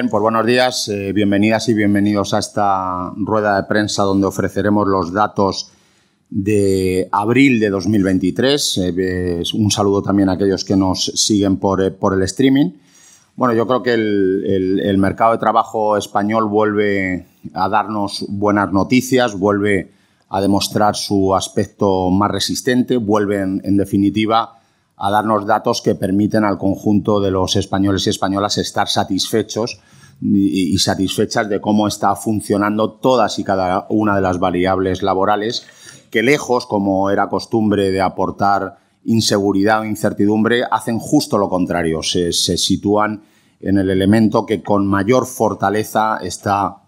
Bien, buenos días, eh, bienvenidas y bienvenidos a esta rueda de prensa donde ofreceremos los datos de abril de 2023. Eh, un saludo también a aquellos que nos siguen por, eh, por el streaming. Bueno, yo creo que el, el, mercado de trabajo español vuelve a darnos buenas noticias, vuelve a demostrar su aspecto más resistente, vuelve en definitiva a darnos datos que permiten al conjunto de los españoles y españolas estar satisfechos y, satisfechas de cómo está funcionando todas y cada una de las variables laborales, que lejos, como era costumbre, de aportar inseguridad o incertidumbre, hacen justo lo contrario, se, se sitúan en el elemento que con mayor fortaleza está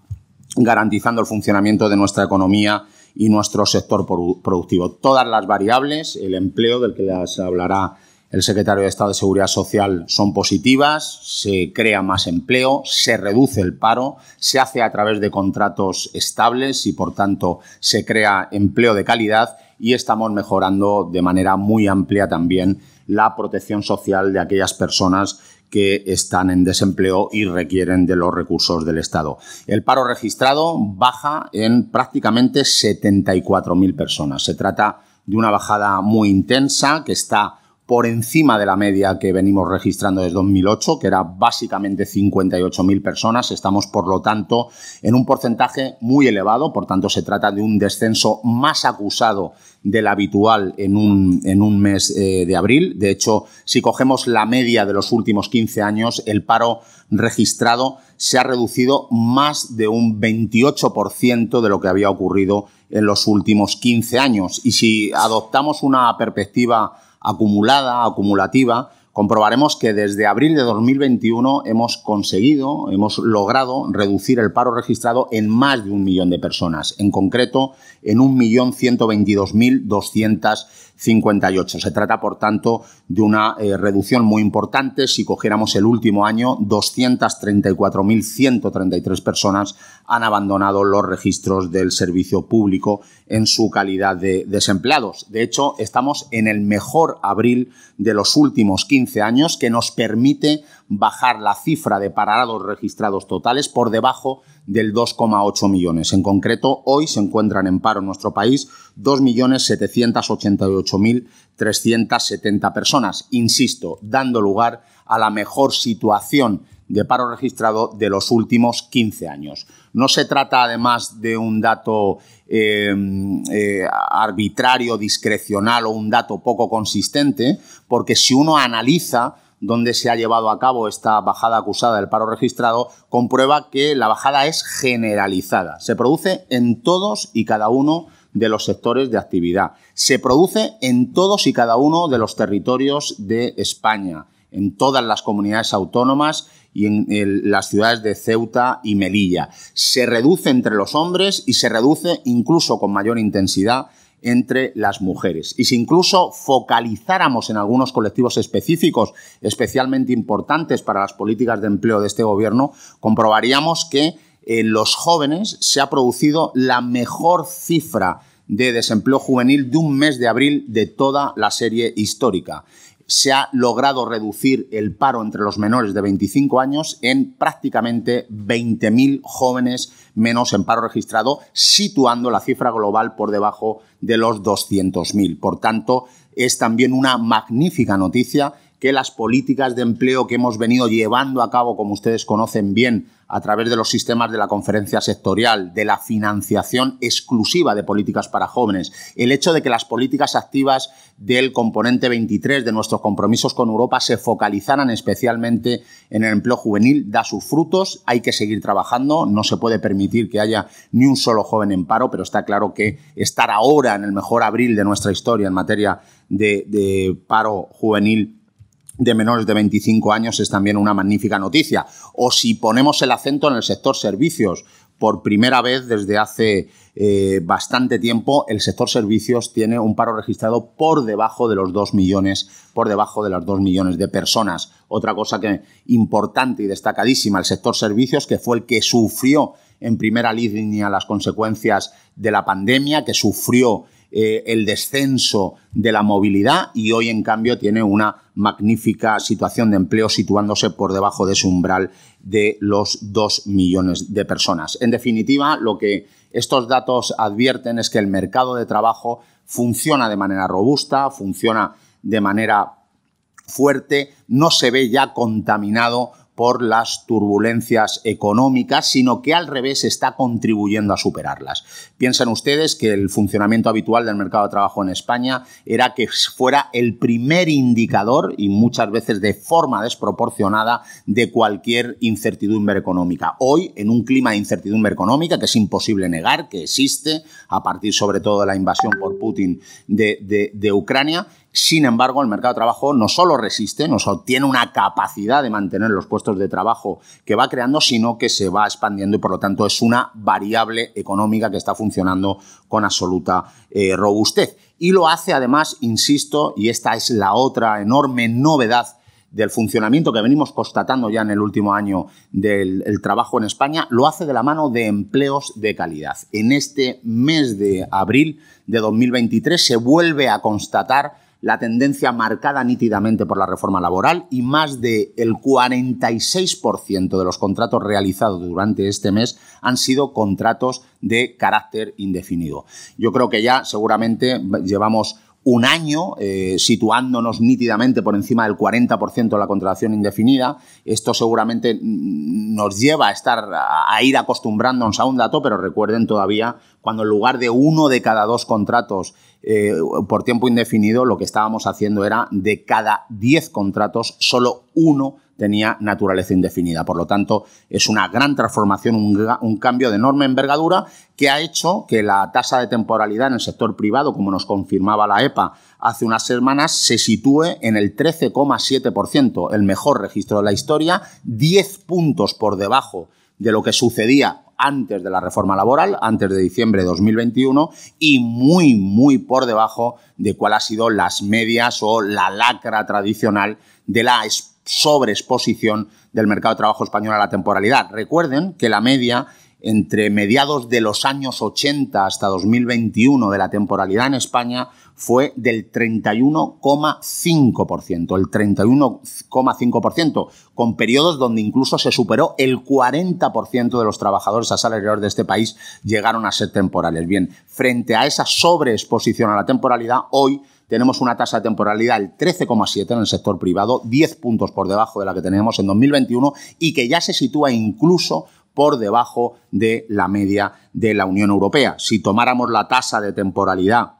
garantizando el funcionamiento de nuestra economía y nuestro sector productivo. Todas las variables, el empleo del que les hablará el secretario de Estado de Seguridad Social son positivas, se crea más empleo, se reduce el paro, se hace a través de contratos estables y por tanto se crea empleo de calidad y estamos mejorando de manera muy amplia también la protección social de aquellas personas que están en desempleo y requieren de los recursos del Estado. El paro registrado baja en prácticamente 74.000 personas. Se trata de una bajada muy intensa que está por encima de la media que venimos registrando desde 2008, que era básicamente 58.000 personas. Estamos, por lo tanto, en un porcentaje muy elevado, por tanto, se trata de un descenso más acusado del habitual en un, en un mes eh, de abril. De hecho, si cogemos la media de los últimos 15 años, el paro registrado se ha reducido más de un 28% de lo que había ocurrido en los últimos 15 años. Y si adoptamos una perspectiva acumulada, acumulativa, comprobaremos que desde abril de 2021 hemos conseguido, hemos logrado reducir el paro registrado en más de un millón de personas, en concreto en 1.122.258. Se trata, por tanto, de una eh, reducción muy importante. Si cogiéramos el último año, 234.133 personas han abandonado los registros del servicio público en su calidad de desempleados. De hecho, estamos en el mejor abril de los últimos 15 años que nos permite bajar la cifra de parados registrados totales por debajo del 2,8 millones. En concreto, hoy se encuentran en paro en nuestro país 2.788.370 personas, insisto, dando lugar a la mejor situación de paro registrado de los últimos 15 años. No se trata además de un dato eh, eh, arbitrario, discrecional o un dato poco consistente, porque si uno analiza dónde se ha llevado a cabo esta bajada acusada del paro registrado, comprueba que la bajada es generalizada. Se produce en todos y cada uno de los sectores de actividad. Se produce en todos y cada uno de los territorios de España, en todas las comunidades autónomas y en las ciudades de Ceuta y Melilla. Se reduce entre los hombres y se reduce incluso con mayor intensidad entre las mujeres. Y si incluso focalizáramos en algunos colectivos específicos, especialmente importantes para las políticas de empleo de este gobierno, comprobaríamos que en los jóvenes se ha producido la mejor cifra de desempleo juvenil de un mes de abril de toda la serie histórica se ha logrado reducir el paro entre los menores de 25 años en prácticamente 20.000 jóvenes menos en paro registrado, situando la cifra global por debajo de los 200.000. Por tanto, es también una magnífica noticia que las políticas de empleo que hemos venido llevando a cabo, como ustedes conocen bien, a través de los sistemas de la conferencia sectorial, de la financiación exclusiva de políticas para jóvenes, el hecho de que las políticas activas del componente 23 de nuestros compromisos con Europa se focalizaran especialmente en el empleo juvenil da sus frutos, hay que seguir trabajando, no se puede permitir que haya ni un solo joven en paro, pero está claro que estar ahora en el mejor abril de nuestra historia en materia de, de paro juvenil de menores de 25 años es también una magnífica noticia. O si ponemos el acento en el sector servicios, por primera vez desde hace eh, bastante tiempo el sector servicios tiene un paro registrado por debajo de los 2 millones, por debajo de los 2 millones de personas. Otra cosa que importante y destacadísima, el sector servicios, que fue el que sufrió en primera línea las consecuencias de la pandemia, que sufrió eh, el descenso de la movilidad y hoy en cambio tiene una magnífica situación de empleo situándose por debajo de ese umbral de los 2 millones de personas. En definitiva, lo que estos datos advierten es que el mercado de trabajo funciona de manera robusta, funciona de manera fuerte, no se ve ya contaminado por las turbulencias económicas, sino que al revés está contribuyendo a superarlas. Piensen ustedes que el funcionamiento habitual del mercado de trabajo en España era que fuera el primer indicador, y muchas veces de forma desproporcionada, de cualquier incertidumbre económica. Hoy, en un clima de incertidumbre económica que es imposible negar, que existe, a partir sobre todo de la invasión por Putin de, de Ucrania, sin embargo, el mercado de trabajo no solo resiste, no solo tiene una capacidad de mantener los puestos de trabajo que va creando, sino que se va expandiendo y por lo tanto es una variable económica que está funcionando con absoluta eh, robustez. Y lo hace además, insisto, y esta es la otra enorme novedad del funcionamiento que venimos constatando ya en el último año del trabajo en España, lo hace de la mano de empleos de calidad. En este mes de abril de 2023 se vuelve a constatar la tendencia marcada nítidamente por la reforma laboral y más del 46% de los contratos realizados durante este mes han sido contratos de carácter indefinido. Yo creo que ya seguramente llevamos un año, eh, situándonos nítidamente por encima del 40% de la contratación indefinida. Esto seguramente nos lleva a estar a ir acostumbrándonos a un dato, pero recuerden todavía cuando en lugar de uno de cada dos contratos eh, por tiempo indefinido, lo que estábamos haciendo era de cada 10 contratos, solo uno tenía naturaleza indefinida. Por lo tanto, es una gran transformación, un, cambio de enorme envergadura que ha hecho que la tasa de temporalidad en el sector privado, como nos confirmaba la EPA hace unas semanas, se sitúe en el 13,7%, el mejor registro de la historia, 10 puntos por debajo de lo que sucedía antes de la reforma laboral, antes de diciembre de 2021, y muy, muy por debajo de cuál ha sido las medias o la lacra tradicional de la sobreexposición del mercado de trabajo español a la temporalidad. Recuerden que la media entre mediados de los años 80 hasta 2021 de la temporalidad en España fue del 31,5%, el 31,5%, con periodos donde incluso se superó el 40% de los trabajadores asalariados de este país llegaron a ser temporales. Bien, frente a esa sobreexposición a la temporalidad, hoy tenemos una tasa de temporalidad del 13,7 en el sector privado, 10 puntos por debajo de la que teníamos en 2021 y que ya se sitúa incluso por debajo de la media de la Unión Europea. Si tomáramos la tasa de temporalidad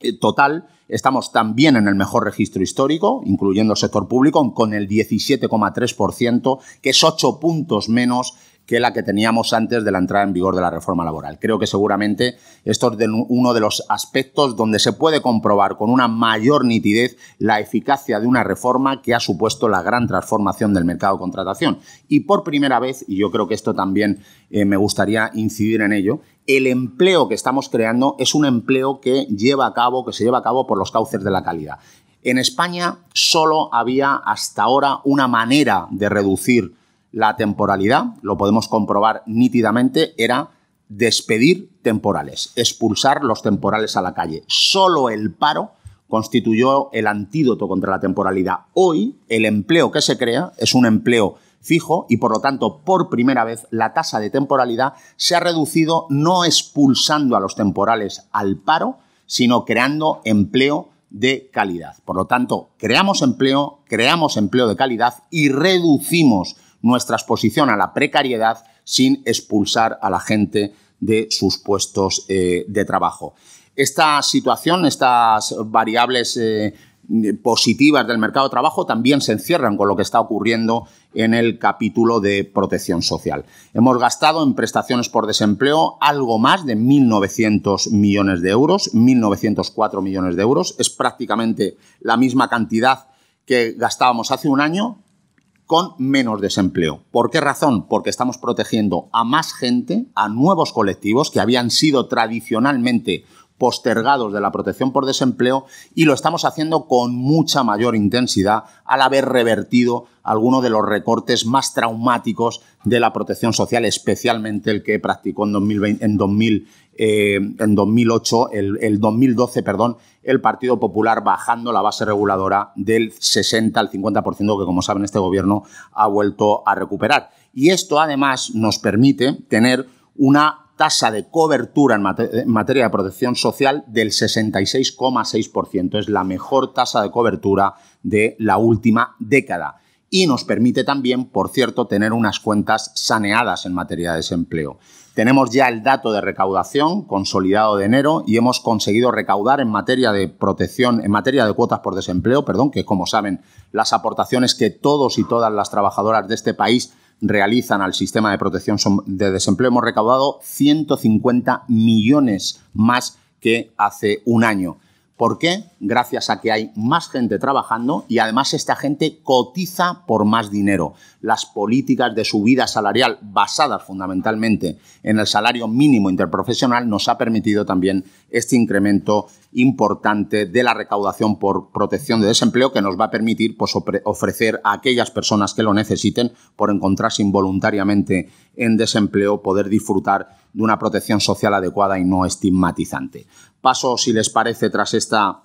eh, total, estamos también en el mejor registro histórico, incluyendo el sector público, con el 17,3%, que es 8 puntos menos que la que teníamos antes de la entrada en vigor de la reforma laboral. Creo que seguramente esto es uno de los aspectos donde se puede comprobar con una mayor nitidez la eficacia de una reforma que ha supuesto la gran transformación del mercado de contratación. Y por primera vez, y yo creo que esto también eh, me gustaría incidir en ello, el empleo que estamos creando es un empleo que lleva a cabo, que se lleva a cabo por los cauces de la calidad. En España solo había hasta ahora una manera de reducir la temporalidad, lo podemos comprobar nítidamente, era despedir temporales, expulsar los temporales a la calle. Solo el paro constituyó el antídoto contra la temporalidad. Hoy el empleo que se crea es un empleo fijo y por lo tanto por primera vez la tasa de temporalidad se ha reducido no expulsando a los temporales al paro, sino creando empleo de calidad. Por lo tanto, creamos empleo, creamos empleo de calidad y reducimos nuestra exposición a la precariedad sin expulsar a la gente de sus puestos eh, de trabajo. Esta situación, estas variables eh, positivas del mercado de trabajo también se encierran con lo que está ocurriendo en el capítulo de protección social. Hemos gastado en prestaciones por desempleo algo más de 1.900 millones de euros, 1.904 millones de euros. Es prácticamente la misma cantidad que gastábamos hace un año, con menos desempleo. ¿Por qué razón? Porque estamos protegiendo a más gente, a nuevos colectivos que habían sido tradicionalmente postergados de la protección por desempleo y lo estamos haciendo con mucha mayor intensidad al haber revertido algunos de los recortes más traumáticos de la protección social, especialmente el que practicó en, 2020, en, 2000, eh, en 2008, el, el 2012, perdón, el Partido Popular bajando la base reguladora del 60 al 50% que, como saben, este gobierno ha vuelto a recuperar. Y esto, además, nos permite tener una tasa de cobertura en, materia de protección social del 66,6%. Es la mejor tasa de cobertura de la última década. Y nos permite también, por cierto, tener unas cuentas saneadas en materia de desempleo. Tenemos ya el dato de recaudación consolidado de enero y hemos conseguido recaudar en materia de protección, en materia de cuotas por desempleo, perdón, que como saben, las aportaciones que todos y todas las trabajadoras de este país realizan al sistema de protección de desempleo, hemos recaudado 150 millones más que hace un año. ¿Por qué? Gracias a que hay más gente trabajando y además esta gente cotiza por más dinero. Las políticas de subida salarial basadas fundamentalmente en el salario mínimo interprofesional nos ha permitido también este incremento importante de la recaudación por protección de desempleo que nos va a permitir pues, ofrecer a aquellas personas que lo necesiten por encontrarse involuntariamente en desempleo poder disfrutar de una protección social adecuada y no estigmatizante. Paso, si les parece, tras esta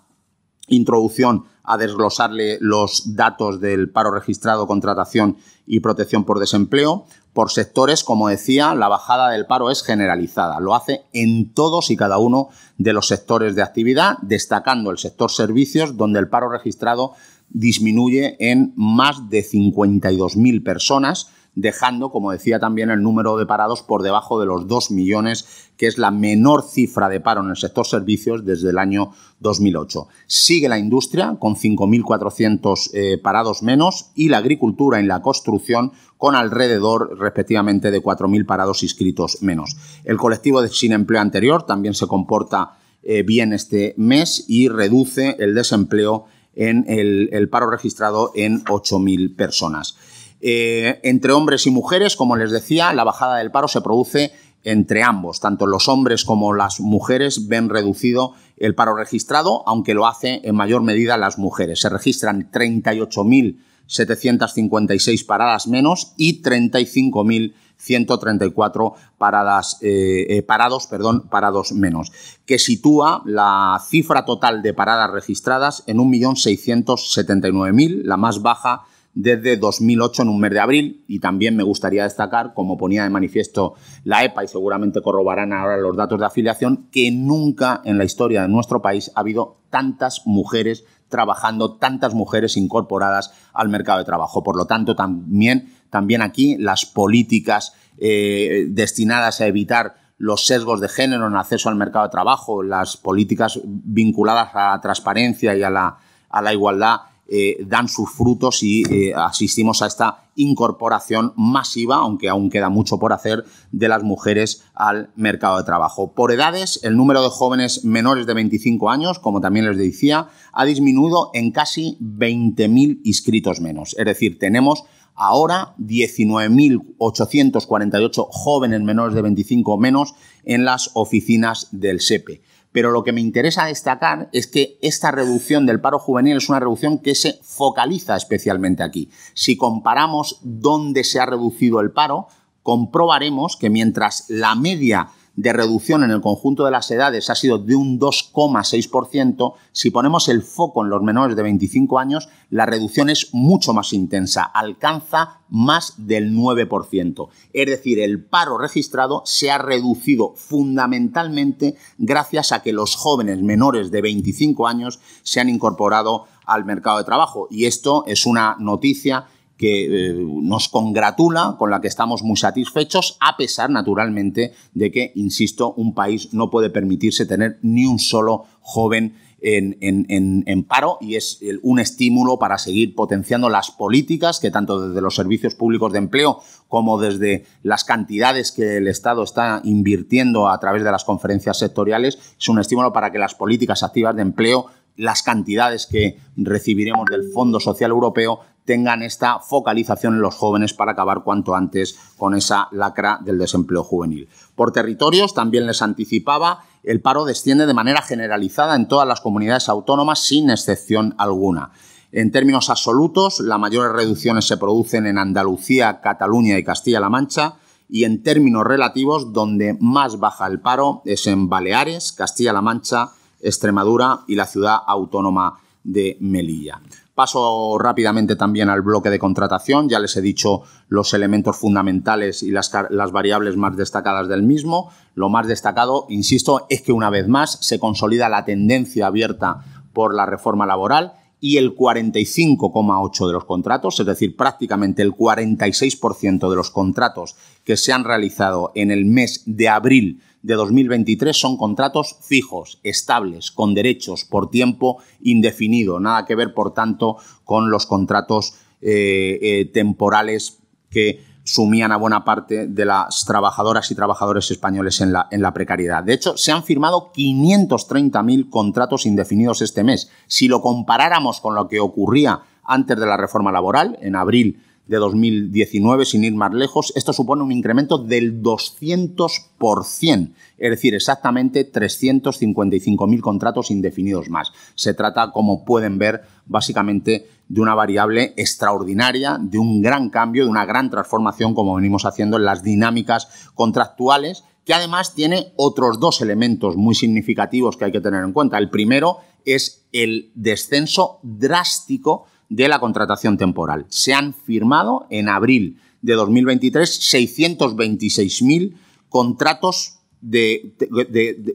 introducción a desglosarle los datos del paro registrado, contratación y protección por desempleo. Por sectores, como decía, la bajada del paro es generalizada. Lo hace en todos y cada uno de los sectores de actividad, destacando el sector servicios, donde el paro registrado disminuye en más de 52.000 personas, dejando, como decía también, el número de parados por debajo de los 2 millones, que es la menor cifra de paro en el sector servicios desde el año 2008. Sigue la industria con 5.400 eh, parados menos y la agricultura y la construcción con alrededor, respectivamente, de 4.000 parados inscritos menos. El colectivo de sin empleo anterior también se comporta eh, bien este mes y reduce el desempleo en el, el paro registrado en 8.000 personas. Eh, entre hombres y mujeres, como les decía, la bajada del paro se produce entre ambos. Tanto los hombres como las mujeres ven reducido el paro registrado, aunque lo hace en mayor medida las mujeres. Se registran 38.756 paradas menos y 35.134 paradas, eh, eh, parados, perdón, parados menos, que sitúa la cifra total de paradas registradas en 1.679.000, la más baja desde 2008 en un mes de abril y también me gustaría destacar, como ponía de manifiesto la EPA y seguramente corroborarán ahora los datos de afiliación, que nunca en la historia de nuestro país ha habido tantas mujeres trabajando, tantas mujeres incorporadas al mercado de trabajo. Por lo tanto, también, también aquí las políticas eh, destinadas a evitar los sesgos de género en acceso al mercado de trabajo, las políticas vinculadas a la transparencia y a la, a la igualdad eh, dan sus frutos y eh, asistimos a esta incorporación masiva, aunque aún queda mucho por hacer, de las mujeres al mercado de trabajo. Por edades, el número de jóvenes menores de 25 años, como también les decía, ha disminuido en casi 20.000 inscritos menos. Es decir, tenemos ahora 19.848 jóvenes menores de 25 menos en las oficinas del SEPE. Pero lo que me interesa destacar es que esta reducción del paro juvenil es una reducción que se focaliza especialmente aquí. Si comparamos dónde se ha reducido el paro, comprobaremos que mientras la media de reducción en el conjunto de las edades ha sido de un 2,6%, si ponemos el foco en los menores de 25 años, la reducción es mucho más intensa, alcanza más del 9%. Es decir, el paro registrado se ha reducido fundamentalmente gracias a que los jóvenes menores de 25 años se han incorporado al mercado de trabajo. Y esto es una noticia que eh, nos congratula, con la que estamos muy satisfechos, a pesar, naturalmente, de que, insisto, un país no puede permitirse tener ni un solo joven en, en, paro y es un estímulo para seguir potenciando las políticas que tanto desde los servicios públicos de empleo como desde las cantidades que el Estado está invirtiendo a través de las conferencias sectoriales, es un estímulo para que las políticas activas de empleo las cantidades que recibiremos del Fondo Social Europeo tengan esta focalización en los jóvenes para acabar cuanto antes con esa lacra del desempleo juvenil. Por territorios, también les anticipaba, el paro desciende de manera generalizada en todas las comunidades autónomas sin excepción alguna. En términos absolutos, las mayores reducciones se producen en Andalucía, Cataluña y Castilla-La Mancha, y en términos relativos, donde más baja el paro es en Baleares, Castilla-La Mancha, Extremadura y la ciudad autónoma de Melilla. Paso rápidamente también al bloque de contratación. Ya les he dicho los elementos fundamentales y las, variables más destacadas del mismo. Lo más destacado, insisto, es que una vez más se consolida la tendencia abierta por la reforma laboral y el 45,8% de los contratos, es decir, prácticamente el 46% de los contratos que se han realizado en el mes de abril de 2023 son contratos fijos, estables, con derechos por tiempo indefinido. Nada que ver, por tanto, con los contratos eh, eh, temporales que sumían a buena parte de las trabajadoras y trabajadores españoles en la, en la precariedad. De hecho, se han firmado 530.000 contratos indefinidos este mes. Si lo comparáramos con lo que ocurría antes de la reforma laboral, en abril de 2019, sin ir más lejos, esto supone un incremento del 200%, es decir, exactamente 355.000 contratos indefinidos más. Se trata, como pueden ver, básicamente de una variable extraordinaria, de un gran cambio, de una gran transformación, como venimos haciendo en las dinámicas contractuales, que además tiene otros dos elementos muy significativos que hay que tener en cuenta. El primero es el descenso drástico de la contratación temporal. Se han firmado en abril de 2023 626.000 contratos de,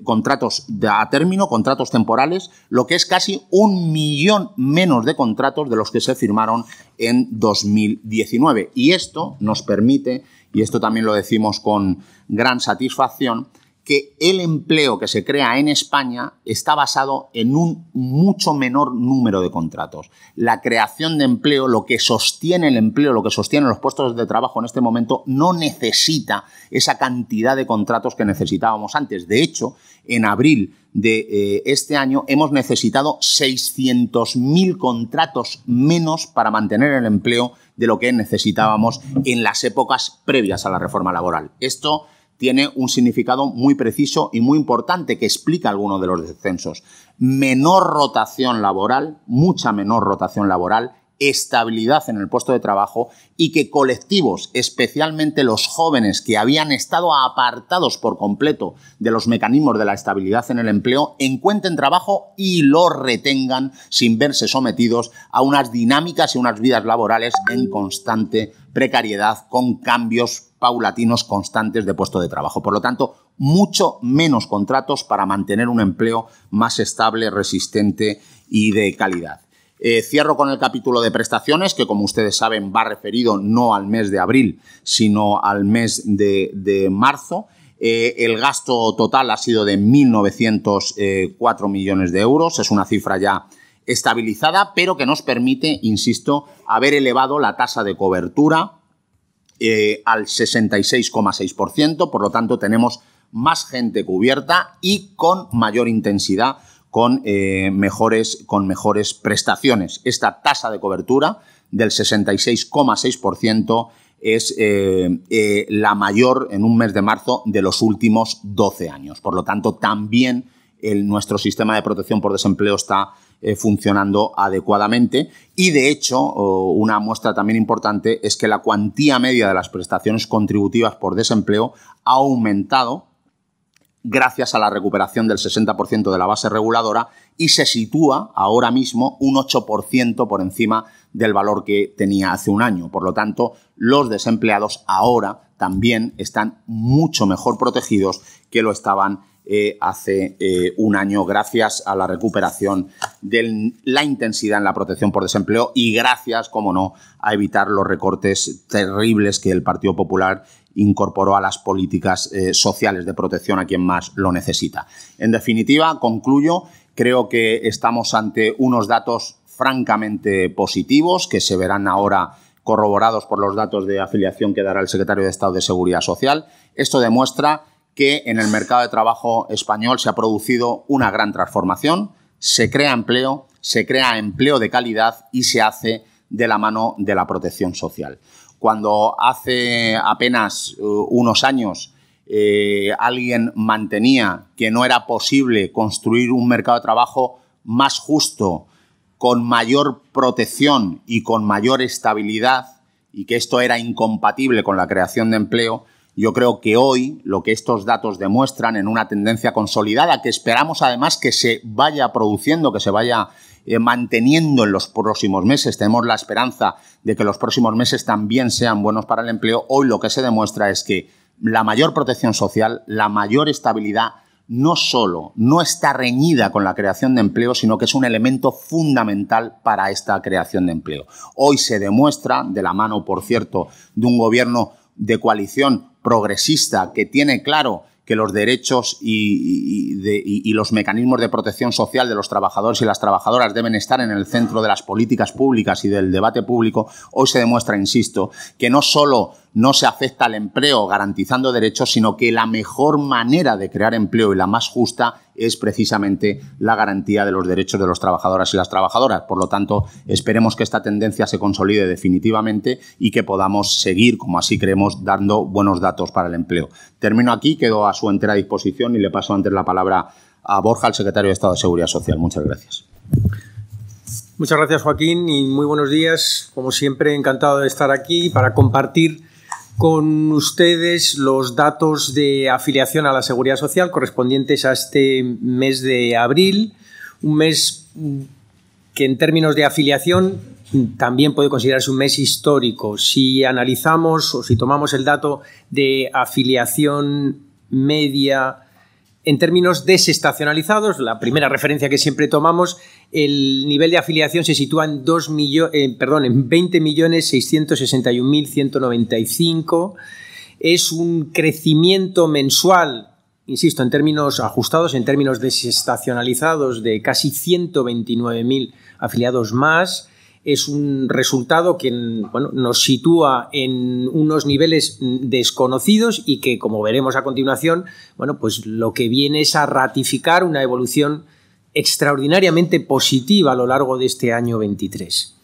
contratos a término, contratos temporales, lo que es casi un millón menos de contratos de los que se firmaron en 2019. Y esto nos permite, y esto también lo decimos con gran satisfacción, que el empleo que se crea en España está basado en un mucho menor número de contratos. La creación de empleo, lo que sostiene el empleo, lo que sostiene los puestos de trabajo en este momento, no necesita esa cantidad de contratos que necesitábamos antes. De hecho, en abril de eh, este año hemos necesitado 600.000 contratos menos para mantener el empleo de lo que necesitábamos en las épocas previas a la reforma laboral. Esto tiene un significado muy preciso y muy importante que explica algunos de los descensos. Menor rotación laboral, mucha menor rotación laboral, estabilidad en el puesto de trabajo y que colectivos, especialmente los jóvenes que habían estado apartados por completo de los mecanismos de la estabilidad en el empleo, encuentren trabajo y lo retengan sin verse sometidos a unas dinámicas y unas vidas laborales en constante precariedad con cambios paulatinos constantes de puesto de trabajo. Por lo tanto, mucho menos contratos para mantener un empleo más estable, resistente y de calidad. Eh, cierro con el capítulo de prestaciones, que como ustedes saben va referido no al mes de abril, sino al mes de, marzo. Eh, el gasto total ha sido de 1.904 millones de euros, es una cifra ya estabilizada, pero que nos permite, insisto, haber elevado la tasa de cobertura eh, al 66,6%, por lo tanto tenemos más gente cubierta y con mayor intensidad, con, eh, mejores, con mejores prestaciones. Esta tasa de cobertura del 66,6% es eh, la mayor en un mes de marzo de los últimos 12 años. Por lo tanto, también nuestro sistema de protección por desempleo está eh, funcionando adecuadamente. Y de hecho, una muestra también importante es que la cuantía media de las prestaciones contributivas por desempleo ha aumentado gracias a la recuperación del 60% de la base reguladora y se sitúa ahora mismo un 8% por encima del valor que tenía hace un año. Por lo tanto, los desempleados ahora también están mucho mejor protegidos que lo estaban eh, hace eh, un año gracias a la recuperación de la intensidad en la protección por desempleo y gracias, como no, a evitar los recortes terribles que el Partido Popular incorporó a las políticas eh, sociales de protección a quien más lo necesita. En definitiva, concluyo, creo que estamos ante unos datos francamente positivos que se verán ahora corroborados por los datos de afiliación que dará el secretario de Estado de Seguridad Social. Esto demuestra que en el mercado de trabajo español se ha producido una gran transformación, se crea empleo, se crea empleo de calidad y se hace de la mano de la protección social. Cuando hace apenas uh, unos años eh, alguien mantenía que no era posible construir un mercado de trabajo más justo, con mayor protección y con mayor estabilidad, y que esto era incompatible con la creación de empleo, yo creo que hoy lo que estos datos demuestran en una tendencia consolidada, que esperamos además que se vaya produciendo, que se vaya eh, manteniendo en los próximos meses, tenemos la esperanza de que los próximos meses también sean buenos para el empleo, hoy lo que se demuestra es que la mayor protección social, la mayor estabilidad, no solo no está reñida con la creación de empleo, sino que es un elemento fundamental para esta creación de empleo. Hoy se demuestra, de la mano, por cierto, de un gobierno de coalición progresista que tiene claro que los derechos y, los mecanismos de protección social de los trabajadores y las trabajadoras deben estar en el centro de las políticas públicas y del debate público, hoy se demuestra, insisto, que no solo no se afecta al empleo garantizando derechos, sino que la mejor manera de crear empleo y la más justa es precisamente la garantía de los derechos de los trabajadores y las trabajadoras. Por lo tanto, esperemos que esta tendencia se consolide definitivamente y que podamos seguir, como así creemos, dando buenos datos para el empleo. Termino aquí, quedo a su entera disposición y le paso antes la palabra a Borja, el secretario de Estado de Seguridad Social. Muchas gracias. Muchas gracias, Joaquín, y muy buenos días. Como siempre, encantado de estar aquí para compartir con ustedes los datos de afiliación a la Seguridad Social correspondientes a este mes de abril, un mes que en términos de afiliación también puede considerarse un mes histórico. Si analizamos o si tomamos el dato de afiliación media en términos desestacionalizados, la primera referencia que siempre tomamos, el nivel de afiliación se sitúa en, 2 eh, perdón, en 20.661.195. Es un crecimiento mensual, insisto, en términos ajustados, en términos desestacionalizados, de casi 129.000 afiliados más es un resultado que nos sitúa en unos niveles desconocidos y que, como veremos a continuación, bueno, pues lo que viene es a ratificar una evolución extraordinariamente positiva a lo largo de este año 23.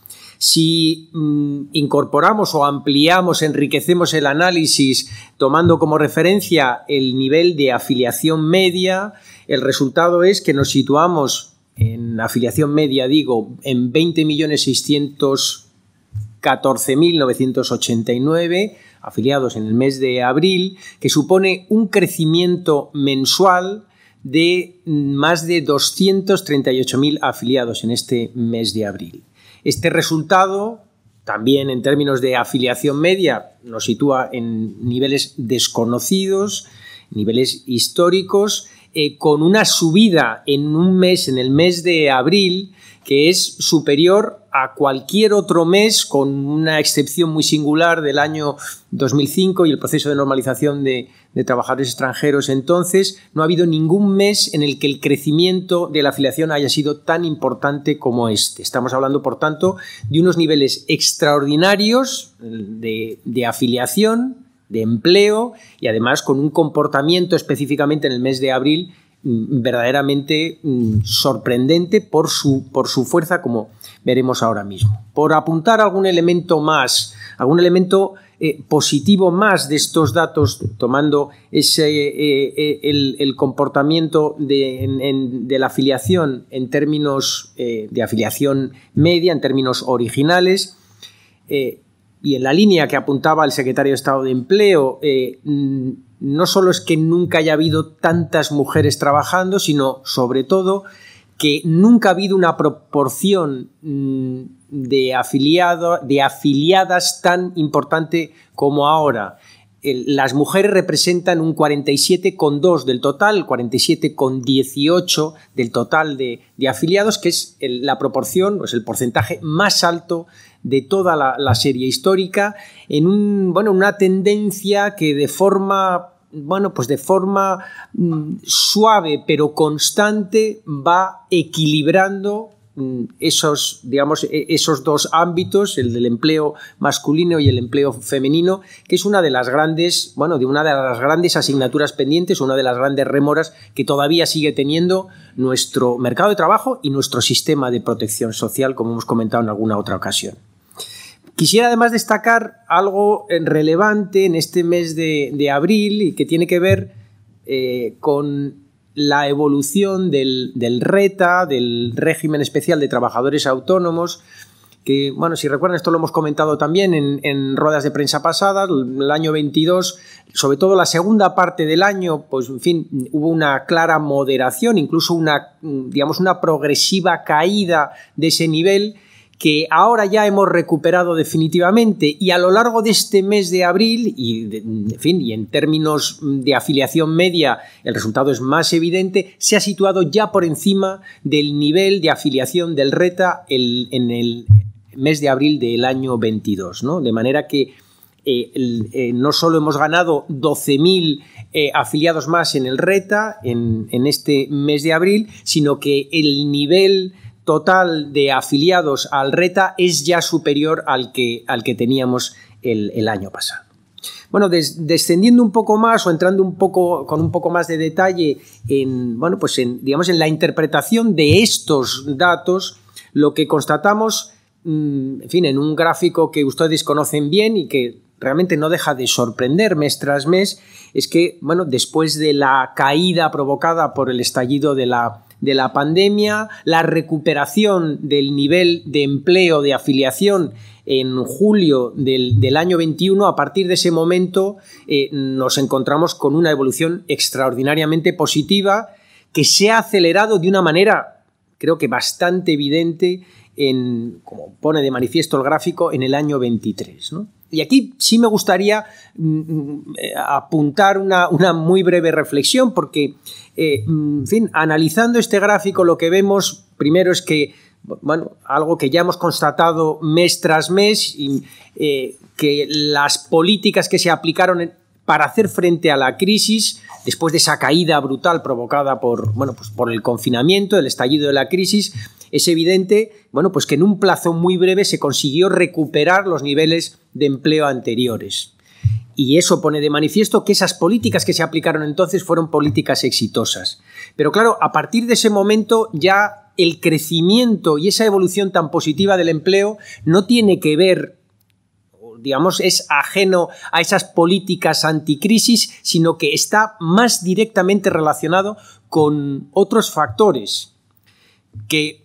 Si mm, incorporamos o ampliamos, enriquecemos el análisis tomando como referencia el nivel de afiliación media, el resultado es que nos situamos en afiliación media, digo, en 20.614.989 afiliados en el mes de abril, que supone un crecimiento mensual de más de 238.000 afiliados en este mes de abril. Este resultado, también en términos de afiliación media, nos sitúa en niveles desconocidos, niveles históricos, eh, con una subida en un mes, en el mes de abril, que es superior a cualquier otro mes, con una excepción muy singular del año 2005 y el proceso de normalización de, trabajadores extranjeros. Entonces, no ha habido ningún mes en el que el crecimiento de la afiliación haya sido tan importante como este. Estamos hablando, por tanto, de unos niveles extraordinarios de, de afiliación de empleo y además con un comportamiento específicamente en el mes de abril mm, verdaderamente mm, sorprendente por su, por su fuerza, como veremos ahora mismo. Por apuntar algún elemento más, algún elemento eh, positivo más de estos datos, tomando ese, eh, eh, el, comportamiento de, la afiliación en términos de afiliación media, en términos originales, y en la línea que apuntaba el secretario de Estado de Empleo, eh, mm, no solo es que nunca haya habido tantas mujeres trabajando, sino sobre todo que nunca ha habido una proporción mm, de, afiliado, de afiliadas tan importante como ahora. las mujeres representan un 47,2 del total, 47,18 del total de, afiliados, que es la proporción, es el porcentaje más alto de toda la, serie histórica en un, bueno, una tendencia que de forma bueno, pues de forma mm, suave pero constante va equilibrando mm, esos, digamos, e, esos dos ámbitos, el del empleo masculino y el empleo femenino, que es una de las grandes, bueno, de una de las grandes asignaturas pendientes, una de las grandes remoras que todavía sigue teniendo nuestro mercado de trabajo y nuestro sistema de protección social, como hemos comentado en alguna otra ocasión. Quisiera además destacar algo relevante en este mes de, abril y que tiene que ver eh, con la evolución del, RETA, del régimen especial de trabajadores autónomos, que, bueno, si recuerdan, esto lo hemos comentado también en, ruedas de prensa pasadas, el año 22, sobre todo la segunda parte del año, pues, en fin, hubo una clara moderación, incluso una, digamos, una progresiva caída de ese nivel, que ahora ya hemos recuperado definitivamente y a lo largo de este mes de abril y, en fin, y en términos de afiliación media el resultado es más evidente, se ha situado ya por encima del nivel de afiliación del RETA en el mes de abril del año 22, ¿no? De manera que eh, eh, no solo hemos ganado 12.000 eh, afiliados más en el RETA en, este mes de abril, sino que el nivel total de afiliados al RETA es ya superior al que, al que teníamos el, año pasado. Bueno, descendiendo un poco más o entrando un poco con un poco más de detalle en, bueno, pues digamos, en la interpretación de estos datos, lo que constatamos, mm, en fin, en un gráfico que ustedes conocen bien y que realmente no deja de sorprender mes tras mes, es que, bueno, después de la caída provocada por el estallido de la de la pandemia, la recuperación del nivel de empleo de afiliación en julio del, año 21, a partir de ese momento eh, nos encontramos con una evolución extraordinariamente positiva que se ha acelerado de una manera, creo que bastante evidente, en, como pone de manifiesto el gráfico, en el año 23. Y aquí sí me gustaría mm, mm, eh, apuntar una, muy breve reflexión, porque, eh, mm, en fin, analizando este gráfico, lo que vemos primero es que, bueno, algo que ya hemos constatado mes tras mes, eh, que las políticas que se aplicaron para hacer frente a la crisis, después de esa caída brutal provocada por, bueno, pues por el confinamiento, el estallido de la crisis, es evidente bueno, pues que en un plazo muy breve se consiguió recuperar los niveles de empleo anteriores. Y eso pone de manifiesto que esas políticas que se aplicaron entonces fueron políticas exitosas. Pero claro, a partir de ese momento ya el crecimiento y esa evolución tan positiva del empleo no tiene que ver digamos, es ajeno a esas políticas anticrisis, sino que está más directamente relacionado con otros factores que,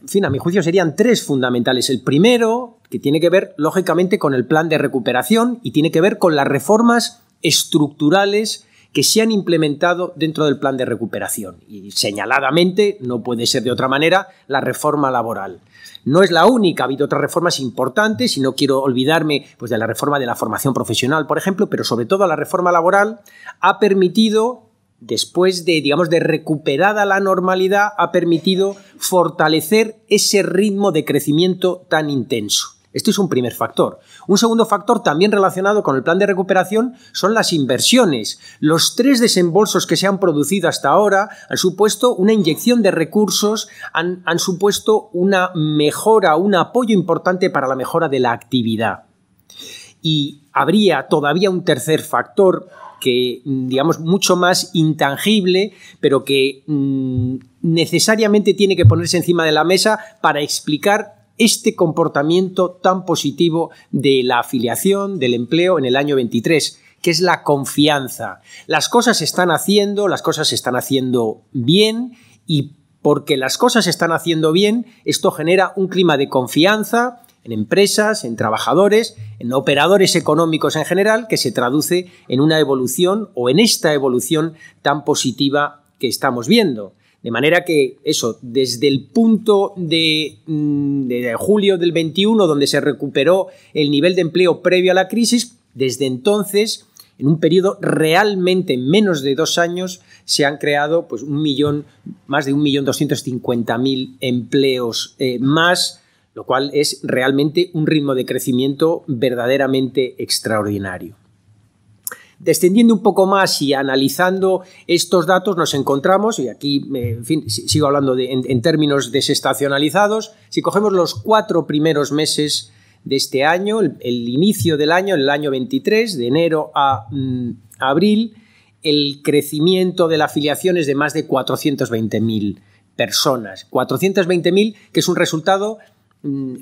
en fin, a mi juicio serían tres fundamentales. El primero, que tiene que ver, lógicamente, con el plan de recuperación y tiene que ver con las reformas estructurales que se han implementado dentro del plan de recuperación. Y señaladamente, no puede ser de otra manera, la reforma laboral. No es la única, ha habido otras reformas importantes y no quiero olvidarme pues, de la reforma de la formación profesional, por ejemplo, pero sobre todo la reforma laboral ha permitido después de, digamos, de recuperada la normalidad, ha permitido fortalecer ese ritmo de crecimiento tan intenso. Este es un primer factor. Un segundo factor también relacionado con el plan de recuperación son las inversiones. Los tres desembolsos que se han producido hasta ahora han supuesto una inyección de recursos, han, han supuesto una mejora, un apoyo importante para la mejora de la actividad. Y habría todavía un tercer factor que, mm, digamos, mucho más intangible, pero que mm, necesariamente tiene que ponerse encima de la mesa para explicar este comportamiento tan positivo de la afiliación, del empleo en el año 23 que es la confianza. Las cosas se están haciendo, las cosas se están haciendo bien y porque las cosas se están haciendo bien, esto genera un clima de confianza en empresas, en trabajadores, en operadores económicos en general, que se traduce en una evolución o en esta evolución tan positiva que estamos viendo. De manera que eso, desde el punto de, mm, julio del 21, donde se recuperó el nivel de empleo previo a la crisis, desde entonces, en un periodo realmente menos de dos años, se han creado pues, un millón, más de 1.250.000 empleos eh, más lo cual es realmente un ritmo de crecimiento verdaderamente extraordinario. Descendiendo un poco más y analizando estos datos, nos encontramos, y aquí fin, sigo hablando en, términos desestacionalizados, si cogemos los cuatro primeros meses de este año, el, inicio del año, el año 23, de enero a mm, abril, el crecimiento de la afiliación es de más de 420.000 personas. 420.000, que es un resultado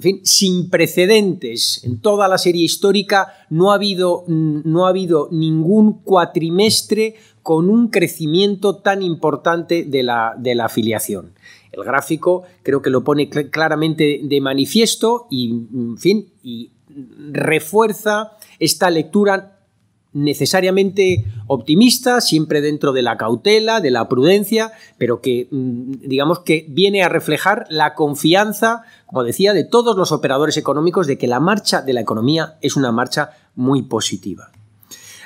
fin, sin precedentes en toda la serie histórica, no ha habido, no ha habido ningún cuatrimestre con un crecimiento tan importante de la, de la afiliación. El gráfico creo que lo pone claramente de manifiesto y, en fin, y refuerza esta lectura necesariamente optimista, siempre dentro de la cautela, de la prudencia, pero que mm, digamos que viene a reflejar la confianza, como decía, de todos los operadores económicos de que la marcha de la economía es una marcha muy positiva.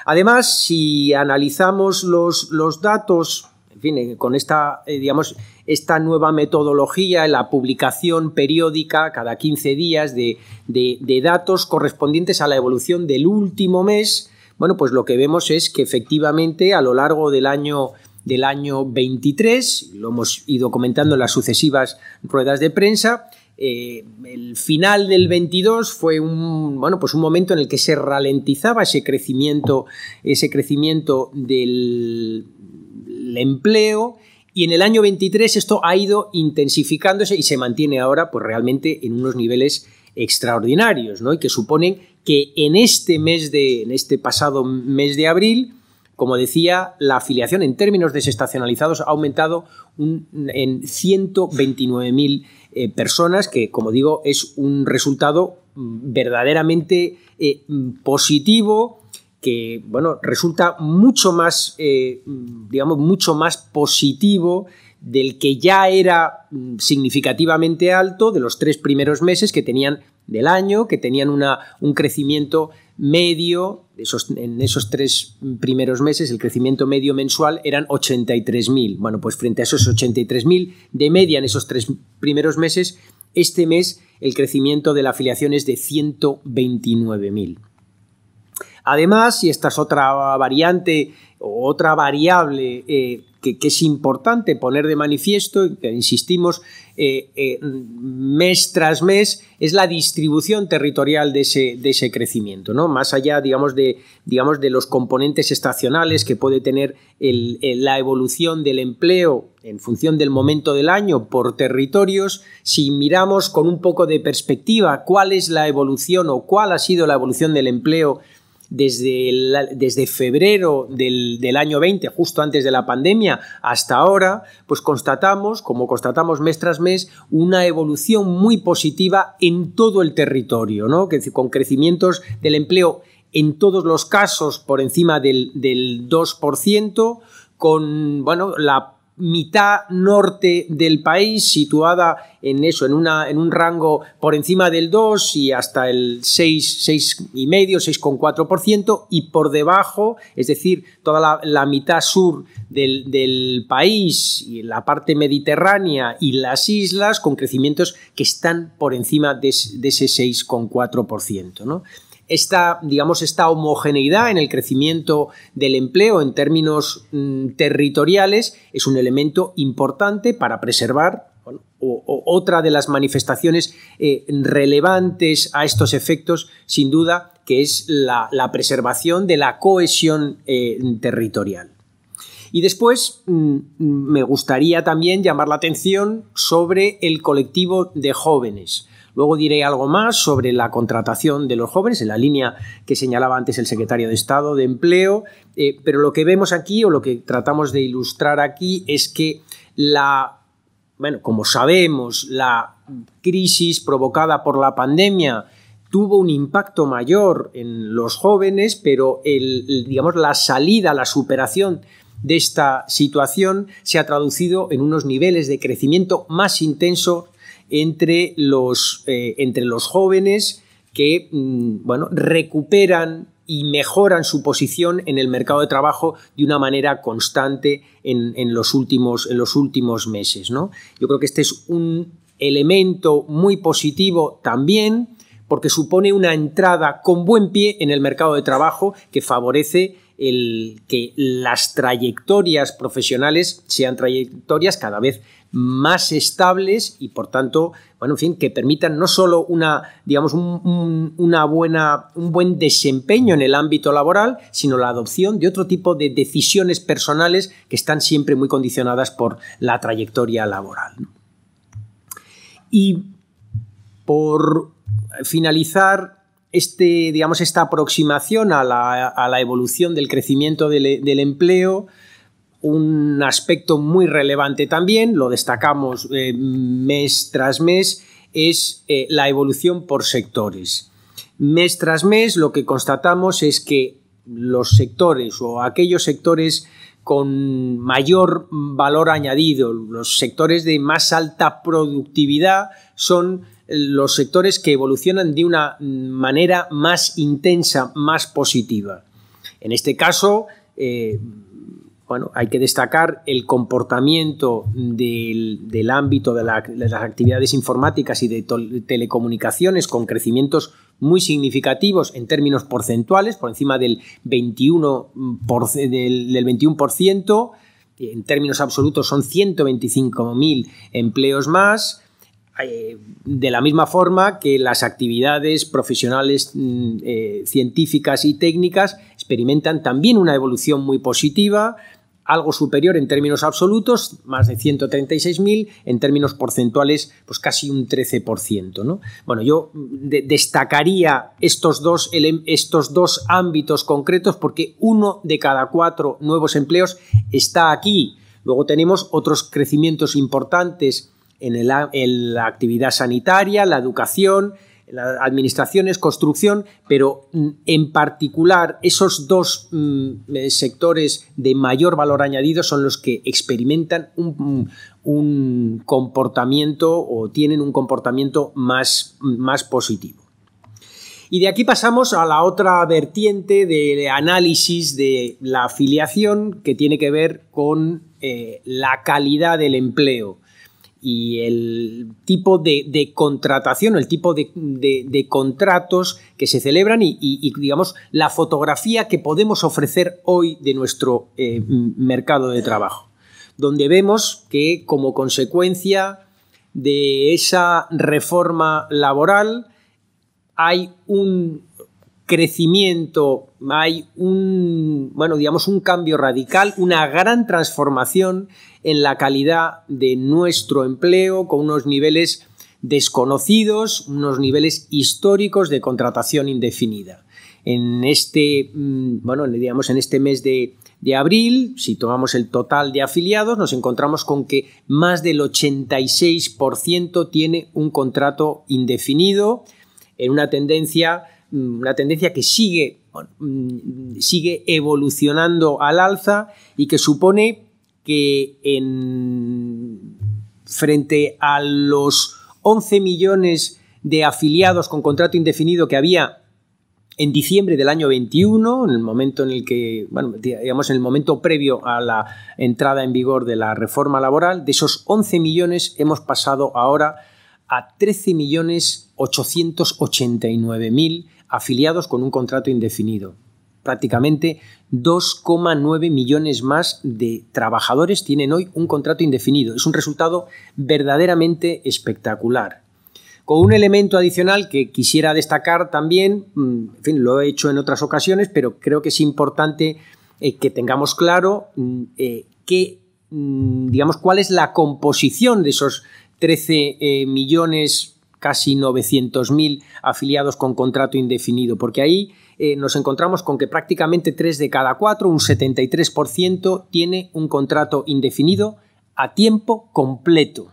Además, si analizamos los, los datos, en fin, eh, con esta, eh, digamos, esta nueva metodología, la publicación periódica cada 15 días de, de datos correspondientes a la evolución del último mes, bueno, pues lo que vemos es que efectivamente a lo largo del año del año 23, lo hemos ido comentando en las sucesivas ruedas de prensa, eh, el final del 22 fue un, bueno, pues un momento en el que se ralentizaba ese crecimiento, ese crecimiento del empleo y en el año 23 esto ha ido intensificándose y se mantiene ahora pues realmente en unos niveles extraordinarios, ¿no? Y que suponen que en este mes de, en este pasado mes de abril, como decía, la afiliación en términos desestacionalizados ha aumentado en 129.000 eh, personas, que como digo es un resultado mm, verdaderamente eh, positivo que bueno, resulta mucho más, eh, digamos, mucho más positivo del que ya era mm, significativamente alto de los tres primeros meses que tenían del año, que tenían una, un crecimiento medio, esos, en esos tres primeros meses el crecimiento medio mensual eran 83.000. Bueno, pues frente a esos 83.000 de media en esos tres primeros meses, este mes el crecimiento de la afiliación es de 129.000. Además, y esta es otra variante o otra variable eh, que, es importante poner de manifiesto, que insistimos eh, eh, mes tras mes, es la distribución territorial de ese, de ese crecimiento, ¿no? Más allá, digamos de, digamos, de los componentes estacionales que puede tener la evolución del empleo en función del momento del año por territorios, si miramos con un poco de perspectiva cuál es la evolución o cuál ha sido la evolución del empleo desde, desde febrero del, del, año 20, justo antes de la pandemia, hasta ahora, pues constatamos, como constatamos mes tras mes, una evolución muy positiva en todo el territorio, ¿no? con crecimientos del empleo en todos los casos por encima del, del 2%, con bueno, la mitad norte del país, situada en eso, en, una, en un rango por encima del 2 y hasta el 6, 6,5, 6,4%, y por debajo, es decir, toda la, mitad sur del, país, y la parte mediterránea y las islas, con crecimientos que están por encima de, de ese 6,4%. ¿no? Esta, digamos, esta homogeneidad en el crecimiento del empleo en términos mm, territoriales es un elemento importante para preservar otra de las manifestaciones eh, relevantes a estos efectos, sin duda, que es la, preservación de la cohesión eh, territorial. Y después mm, me gustaría también llamar la atención sobre el colectivo de jóvenes. Luego diré algo más sobre la contratación de los jóvenes, en la línea que señalaba antes el secretario de Estado de Empleo, eh, pero lo que vemos aquí o lo que tratamos de ilustrar aquí es que la, bueno, como sabemos, la crisis provocada por la pandemia tuvo un impacto mayor en los jóvenes, pero el, digamos, la salida, la superación de esta situación se ha traducido en unos niveles de crecimiento más intenso entre los, eh, entre los jóvenes que mm, bueno, recuperan y mejoran su posición en el mercado de trabajo de una manera constante en, los, últimos, en los últimos meses. ¿no? Yo creo que este es un elemento muy positivo también porque supone una entrada con buen pie en el mercado de trabajo que favorece el que las trayectorias profesionales sean trayectorias cada vez más estables y por tanto, bueno, en fin, que permitan no solo una, digamos, un, una buena, un buen desempeño en el ámbito laboral, sino la adopción de otro tipo de decisiones personales que están siempre muy condicionadas por la trayectoria laboral. Y Por finalizar este, digamos, esta aproximación a la, evolución del crecimiento del, empleo, un aspecto muy relevante también, lo destacamos eh, mes tras mes, es eh, la evolución por sectores. Mes tras mes lo que constatamos es que los sectores o aquellos sectores con mayor valor añadido, los sectores de más alta productividad son los sectores que evolucionan de una manera más intensa, más positiva. En este caso, eh, bueno, hay que destacar el comportamiento del, ámbito de, las actividades informáticas y de telecomunicaciones con crecimientos muy significativos en términos porcentuales, por encima del 21%, del 21% en términos absolutos son 125.000 empleos más, eh, de la misma forma que las actividades profesionales mm, eh, científicas y técnicas experimentan también una evolución muy positiva, algo superior en términos absolutos, más de 136.000, en términos porcentuales, pues casi un 13%. Bueno, yo destacaría estos dos, estos dos ámbitos concretos porque uno de cada cuatro nuevos empleos está aquí. Luego tenemos otros crecimientos importantes en, la actividad sanitaria, la educación, las administraciones, construcción, pero mm, en particular esos dos mm, eh, sectores de mayor valor añadido son los que experimentan un, mm, comportamiento o tienen un comportamiento más, más, positivo. Y de aquí pasamos a la otra vertiente de análisis de la afiliación que tiene que ver con eh, la calidad del empleo y el tipo de, contratación, el tipo de, contratos que se celebran y, digamos, la fotografía que podemos ofrecer hoy de nuestro eh, mercado de trabajo, donde vemos que como consecuencia de esa reforma laboral hay un crecimiento, hay un, bueno, digamos, un cambio radical, una gran transformación en la calidad de nuestro empleo con unos niveles desconocidos, unos niveles históricos de contratación indefinida. En este, mm, bueno, digamos, en este mes de, de abril, si tomamos el total de afiliados, nos encontramos con que más del 86% tiene un contrato indefinido en una tendencia Mm, una tendencia que sigue, mm, sigue evolucionando al alza y que supone que en, frente a los 11 millones de afiliados con contrato indefinido que había en diciembre del año 21, en el momento en el que, bueno, digamos, en el momento previo a la entrada en vigor de la reforma laboral, de esos 11 millones hemos pasado ahora a 13 millones 889 mil afiliados con un contrato indefinido. Prácticamente 2,9 millones más de trabajadores tienen hoy un contrato indefinido. Es un resultado verdaderamente espectacular. Con un elemento adicional que quisiera destacar también, mm, en fin, lo he hecho en otras ocasiones, pero creo que es importante eh, que tengamos claro mm, eh, mm, digamos, cuál es la composición de esos 13 eh, millones casi 900.000 afiliados con contrato indefinido, porque ahí eh, nos encontramos con que prácticamente 3 de cada 4, un 73%, tiene un contrato indefinido a tiempo completo.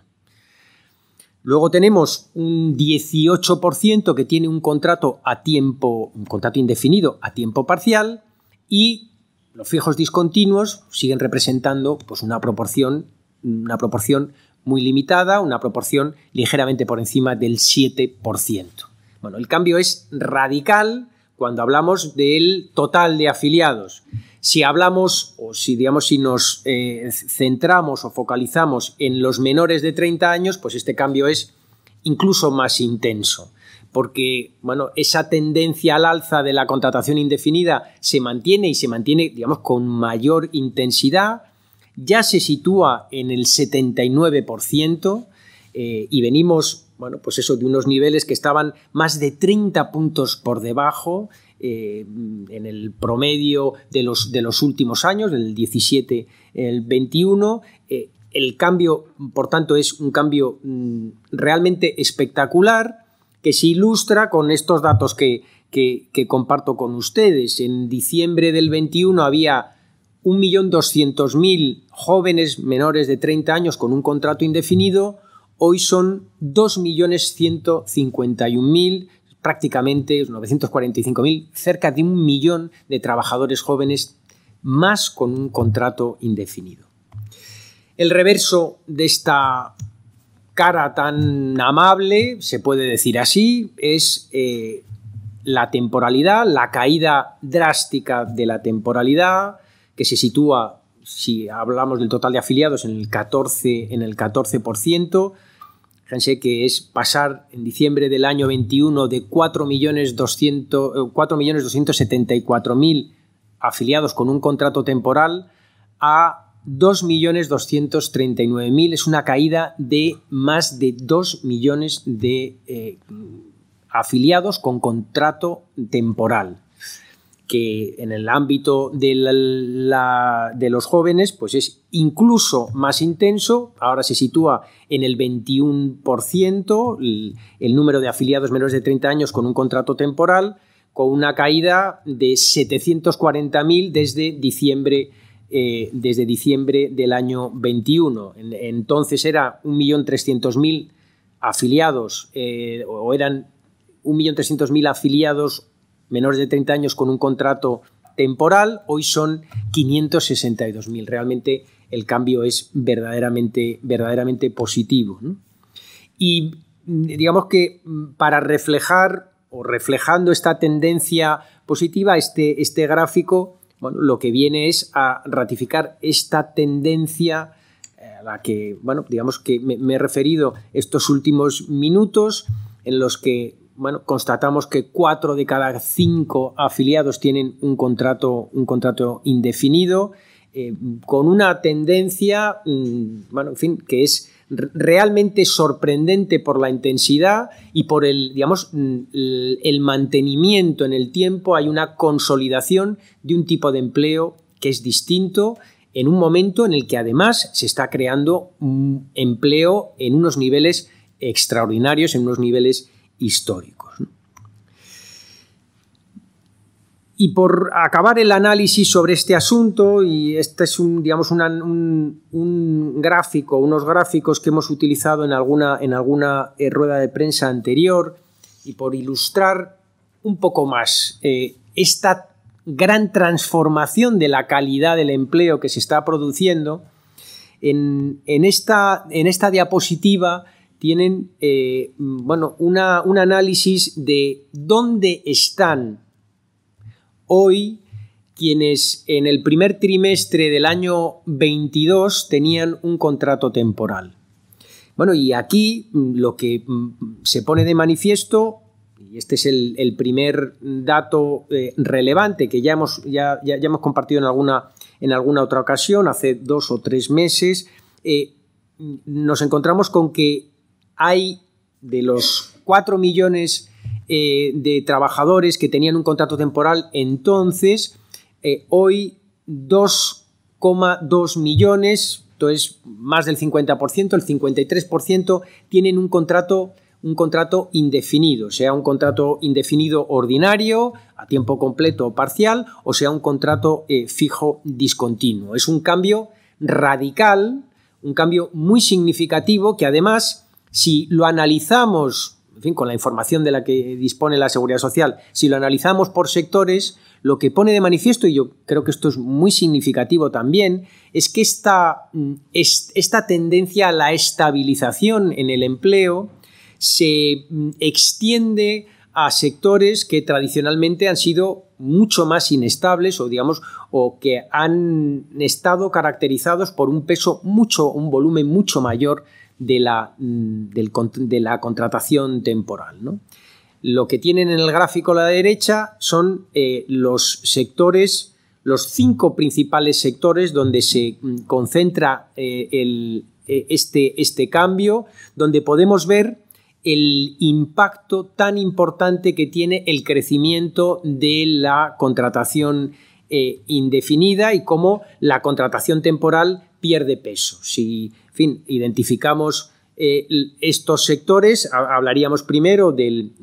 Luego tenemos un 18% que tiene un contrato a tiempo, un contrato indefinido a tiempo parcial y los fijos discontinuos siguen representando pues, una proporción, una proporción muy limitada, una proporción ligeramente por encima del 7%. Bueno, el cambio es radical cuando hablamos del total de afiliados. Si hablamos o si digamos si nos eh, centramos o focalizamos en los menores de 30 años, pues este cambio es incluso más intenso, porque bueno, esa tendencia al alza de la contratación indefinida se mantiene y se mantiene digamos con mayor intensidad ya se sitúa en el 79% eh, y venimos, bueno, pues eso, de unos niveles que estaban más de 30 puntos por debajo eh, en el promedio de los, de los últimos años, del 17, el 21. el cambio, por tanto, es un cambio mm, realmente espectacular que se ilustra con estos datos que, que, comparto con ustedes. En diciembre del 21 había 1.200.000 jóvenes menores de 30 años con un contrato indefinido, hoy son 2.151.000, prácticamente 945.000, cerca de un millón de trabajadores jóvenes más con un contrato indefinido. El reverso de esta cara tan amable, se puede decir así, es eh, la temporalidad, la caída drástica de la temporalidad, que se sitúa, si hablamos del total de afiliados, en el 14%, en el 14%. Fíjense que es pasar en diciembre del año 21 de 4.274.000 eh, afiliados con un contrato temporal a 2.239.000. Es una caída de más de 2 millones de eh, afiliados con contrato temporal que en el ámbito de, los jóvenes pues es incluso más intenso, ahora se sitúa en el 21% el, el número de afiliados menores de 30 años con un contrato temporal, con una caída de 740.000 desde diciembre, eh, desde diciembre del año 21. Entonces era 1.300.000 afiliados eh, o eran 1.300.000 afiliados menores de 30 años con un contrato temporal, hoy son 562.000. Realmente el cambio es verdaderamente, verdaderamente positivo. Y digamos que mm, para reflejar o reflejando esta tendencia positiva, este, este gráfico bueno, lo que viene es a ratificar esta tendencia eh, a la que, bueno, digamos que me he referido estos últimos minutos en los que bueno, constatamos que cuatro de cada cinco afiliados tienen un contrato, un contrato indefinido, eh, con una tendencia, mm, bueno, en fin, que es realmente sorprendente por la intensidad y por el, digamos, mm, el mantenimiento en el tiempo. Hay una consolidación de un tipo de empleo que es distinto en un momento en el que además se está creando un empleo en unos niveles extraordinarios, en unos niveles históricos. Y por acabar el análisis sobre este asunto, y este es un, digamos, un, gráfico, unos gráficos que hemos utilizado en alguna, en alguna eh, rueda de prensa anterior, y por ilustrar un poco más eh, esta gran transformación de la calidad del empleo que se está produciendo, en, esta, en esta diapositiva tienen eh, bueno, un análisis de dónde están hoy quienes en el primer trimestre del año 22 tenían un contrato temporal. Bueno, y aquí mm, lo que mm, se pone de manifiesto, y este es el, primer dato eh, relevante que ya hemos, ya, ya, hemos compartido en alguna, en alguna otra ocasión, hace dos o tres meses, eh, nos encontramos con que hay de los 4 millones eh, de trabajadores que tenían un contrato temporal entonces, eh, hoy 2,2 millones, entonces más del 50%, el 53% tienen un contrato un contrato indefinido, sea un contrato indefinido ordinario, a tiempo completo o parcial, o sea un contrato eh, fijo discontinuo. Es un cambio radical, un cambio muy significativo que además si lo analizamos, en fin, con la información de la que dispone la Seguridad Social, si lo analizamos por sectores, lo que pone de manifiesto, y yo creo que esto es muy significativo también, es que esta, mm, esta tendencia a la estabilización en el empleo se mm, extiende a sectores que tradicionalmente han sido mucho más inestables o digamos o que han estado caracterizados por un peso mucho un volumen mucho mayor de la, mm, de la contratación temporal. Lo que tienen en el gráfico a la derecha son eh, los sectores, los cinco principales sectores donde se mm, concentra eh, eh, este, este cambio, donde podemos ver el impacto tan importante que tiene el crecimiento de la contratación indefinida y cómo la contratación temporal pierde peso. Si, fin, identificamos eh, estos sectores, hablaríamos primero del,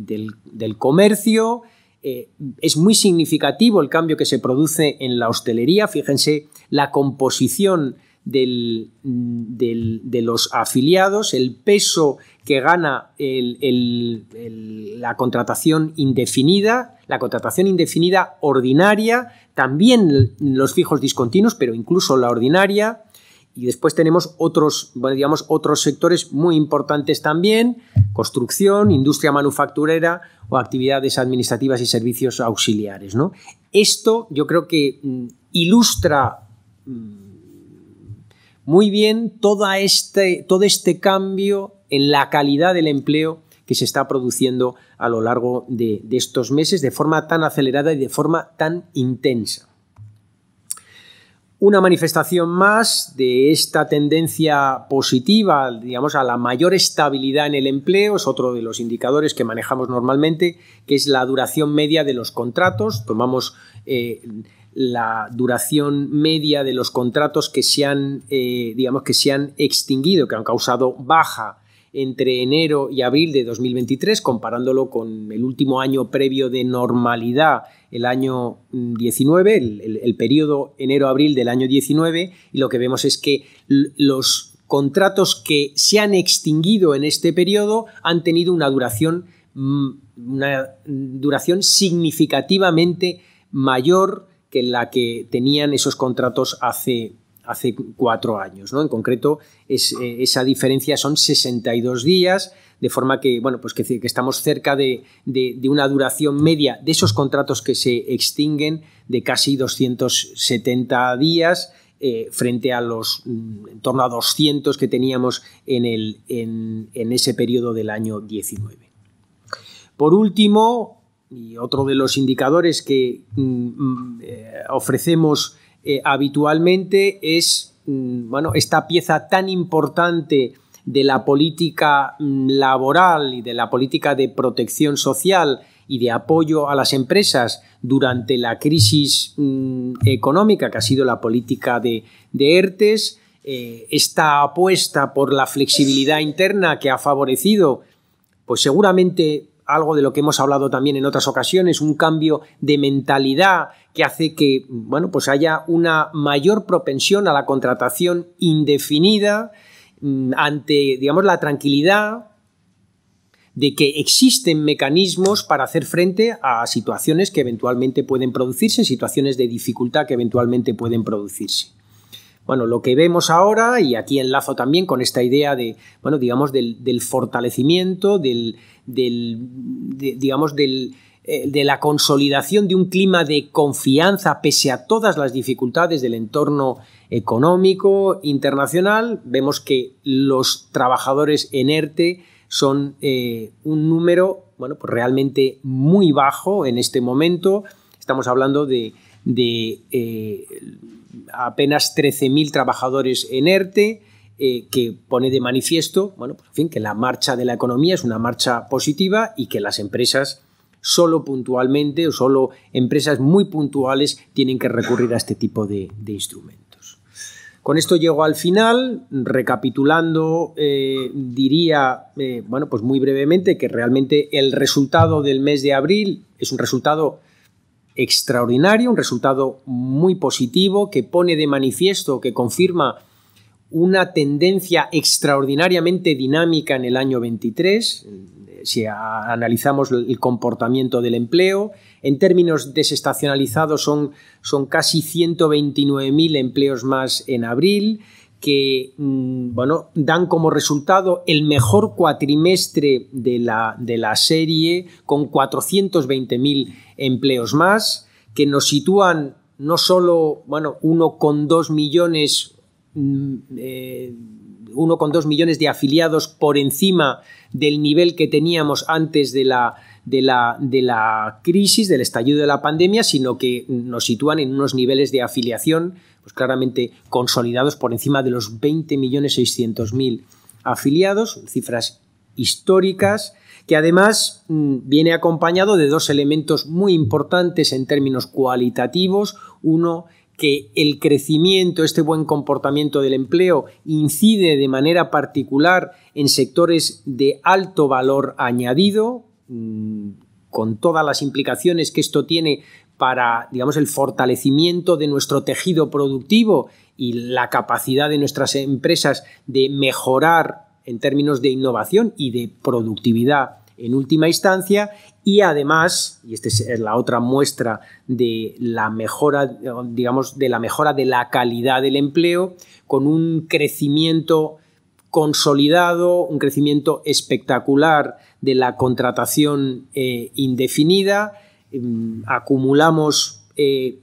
comercio, eh, es muy significativo el cambio que se produce en la hostelería, fíjense la composición de los afiliados, el peso que gana la contratación indefinida, la contratación indefinida ordinaria, también los fijos discontinuos, pero incluso la ordinaria, y después tenemos otros, digamos, otros sectores muy importantes también, construcción, industria manufacturera o actividades administrativas y servicios auxiliares. ¿no? Esto yo creo que mm, ilustra mm, muy bien este, todo este cambio en la calidad del empleo que se está produciendo a lo largo de estos meses de forma tan acelerada y de forma tan intensa. Una manifestación más de esta tendencia positiva, digamos, a la mayor estabilidad en el empleo, es otro de los indicadores que manejamos normalmente, que es la duración media de los contratos. Tomamos eh, la duración media de los contratos que se han, eh, digamos, que se han extinguido, que han causado baja entre enero y abril de 2023, comparándolo con el último año previo de normalidad, el año 19, mm, el, periodo enero-abril del año 19, y lo que vemos es que los contratos que se han extinguido en este periodo han tenido una duración, mm, una duración significativamente mayor que la que tenían esos contratos hace hace cuatro años. ¿no? En concreto, es, eh, esa diferencia son 62 días, de forma que, bueno, pues que, estamos cerca de, una duración media de esos contratos que se extinguen de casi 270 días. Eh, frente a los mm, en torno a 200 que teníamos en, el, en, ese periodo del año 19. Por último, y otro de los indicadores que mm, mm, eh, ofrecemos eh, habitualmente es mm, bueno, esta pieza tan importante de la política mm, laboral y de la política de protección social y de apoyo a las empresas durante la crisis mm, económica, que ha sido la política de, ERTES, eh, esta apuesta por la flexibilidad interna que ha favorecido, pues seguramente algo de lo que hemos hablado también en otras ocasiones, un cambio de mentalidad que hace que bueno, pues haya una mayor propensión a la contratación indefinida mm, ante digamos, la tranquilidad de que existen mecanismos para hacer frente a situaciones que eventualmente pueden producirse, situaciones de dificultad que eventualmente pueden producirse. Bueno, lo que vemos ahora, y aquí enlazo también con esta idea de, bueno, digamos, del, fortalecimiento, del, digamos, del, eh, de la consolidación de un clima de confianza pese a todas las dificultades del entorno económico internacional, vemos que los trabajadores en ERTE son eh, un número bueno, pues realmente muy bajo en este momento. Estamos hablando de, eh, apenas 13.000 trabajadores en ERTE, que pone de manifiesto bueno, pues, fin, que la marcha de la economía es una marcha positiva y que las empresas solo puntualmente o solo empresas muy puntuales tienen que recurrir a este tipo de, instrumentos. Con esto llego al final, recapitulando, eh, diría, eh, bueno, pues muy brevemente que realmente el resultado del mes de abril es un resultado extraordinario, un resultado muy positivo que pone de manifiesto, que confirma una tendencia extraordinariamente dinámica en el año 23, si analizamos el comportamiento del empleo, en términos desestacionalizados son, son casi 129.000 empleos más en abril, que mm, bueno, dan como resultado el mejor cuatrimestre de la, de la serie, con 420.000 empleos más, que nos sitúan no solo bueno, 1,2 millones mm, eh, 1,2 millones de afiliados por encima del nivel que teníamos antes de la, de la, de la crisis, del estallido de la pandemia, sino que nos sitúan en unos niveles de afiliación pues claramente consolidados por encima de los 20.600.000 afiliados, cifras históricas, que además mm, viene acompañado de dos elementos muy importantes en términos cualitativos. Uno, que el crecimiento, este buen comportamiento del empleo incide de manera particular en sectores de alto valor añadido, mm, con todas las implicaciones que esto tiene para, digamos, el fortalecimiento de nuestro tejido productivo y la capacidad de nuestras empresas de mejorar en términos de innovación y de productividad en última instancia y además, y esta es la otra muestra de la mejora, digamos, de la mejora de la calidad del empleo, con un crecimiento consolidado, un crecimiento espectacular de la contratación eh, indefinida. Em, acumulamos eh,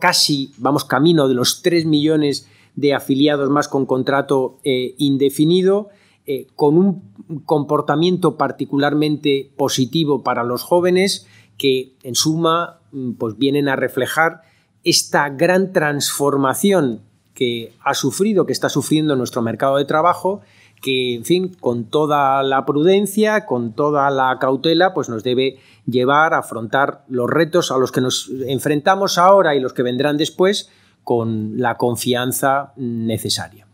casi, vamos camino de los 3 millones de afiliados más con contrato eh, indefinido eh, con un comportamiento particularmente positivo para los jóvenes que en suma mm, pues vienen a reflejar esta gran transformación que ha sufrido, que está sufriendo nuestro mercado de trabajo, que, en fin, con toda la prudencia, con toda la cautela, pues nos debe llevar a afrontar los retos a los que nos enfrentamos ahora y los que vendrán después con la confianza necesaria.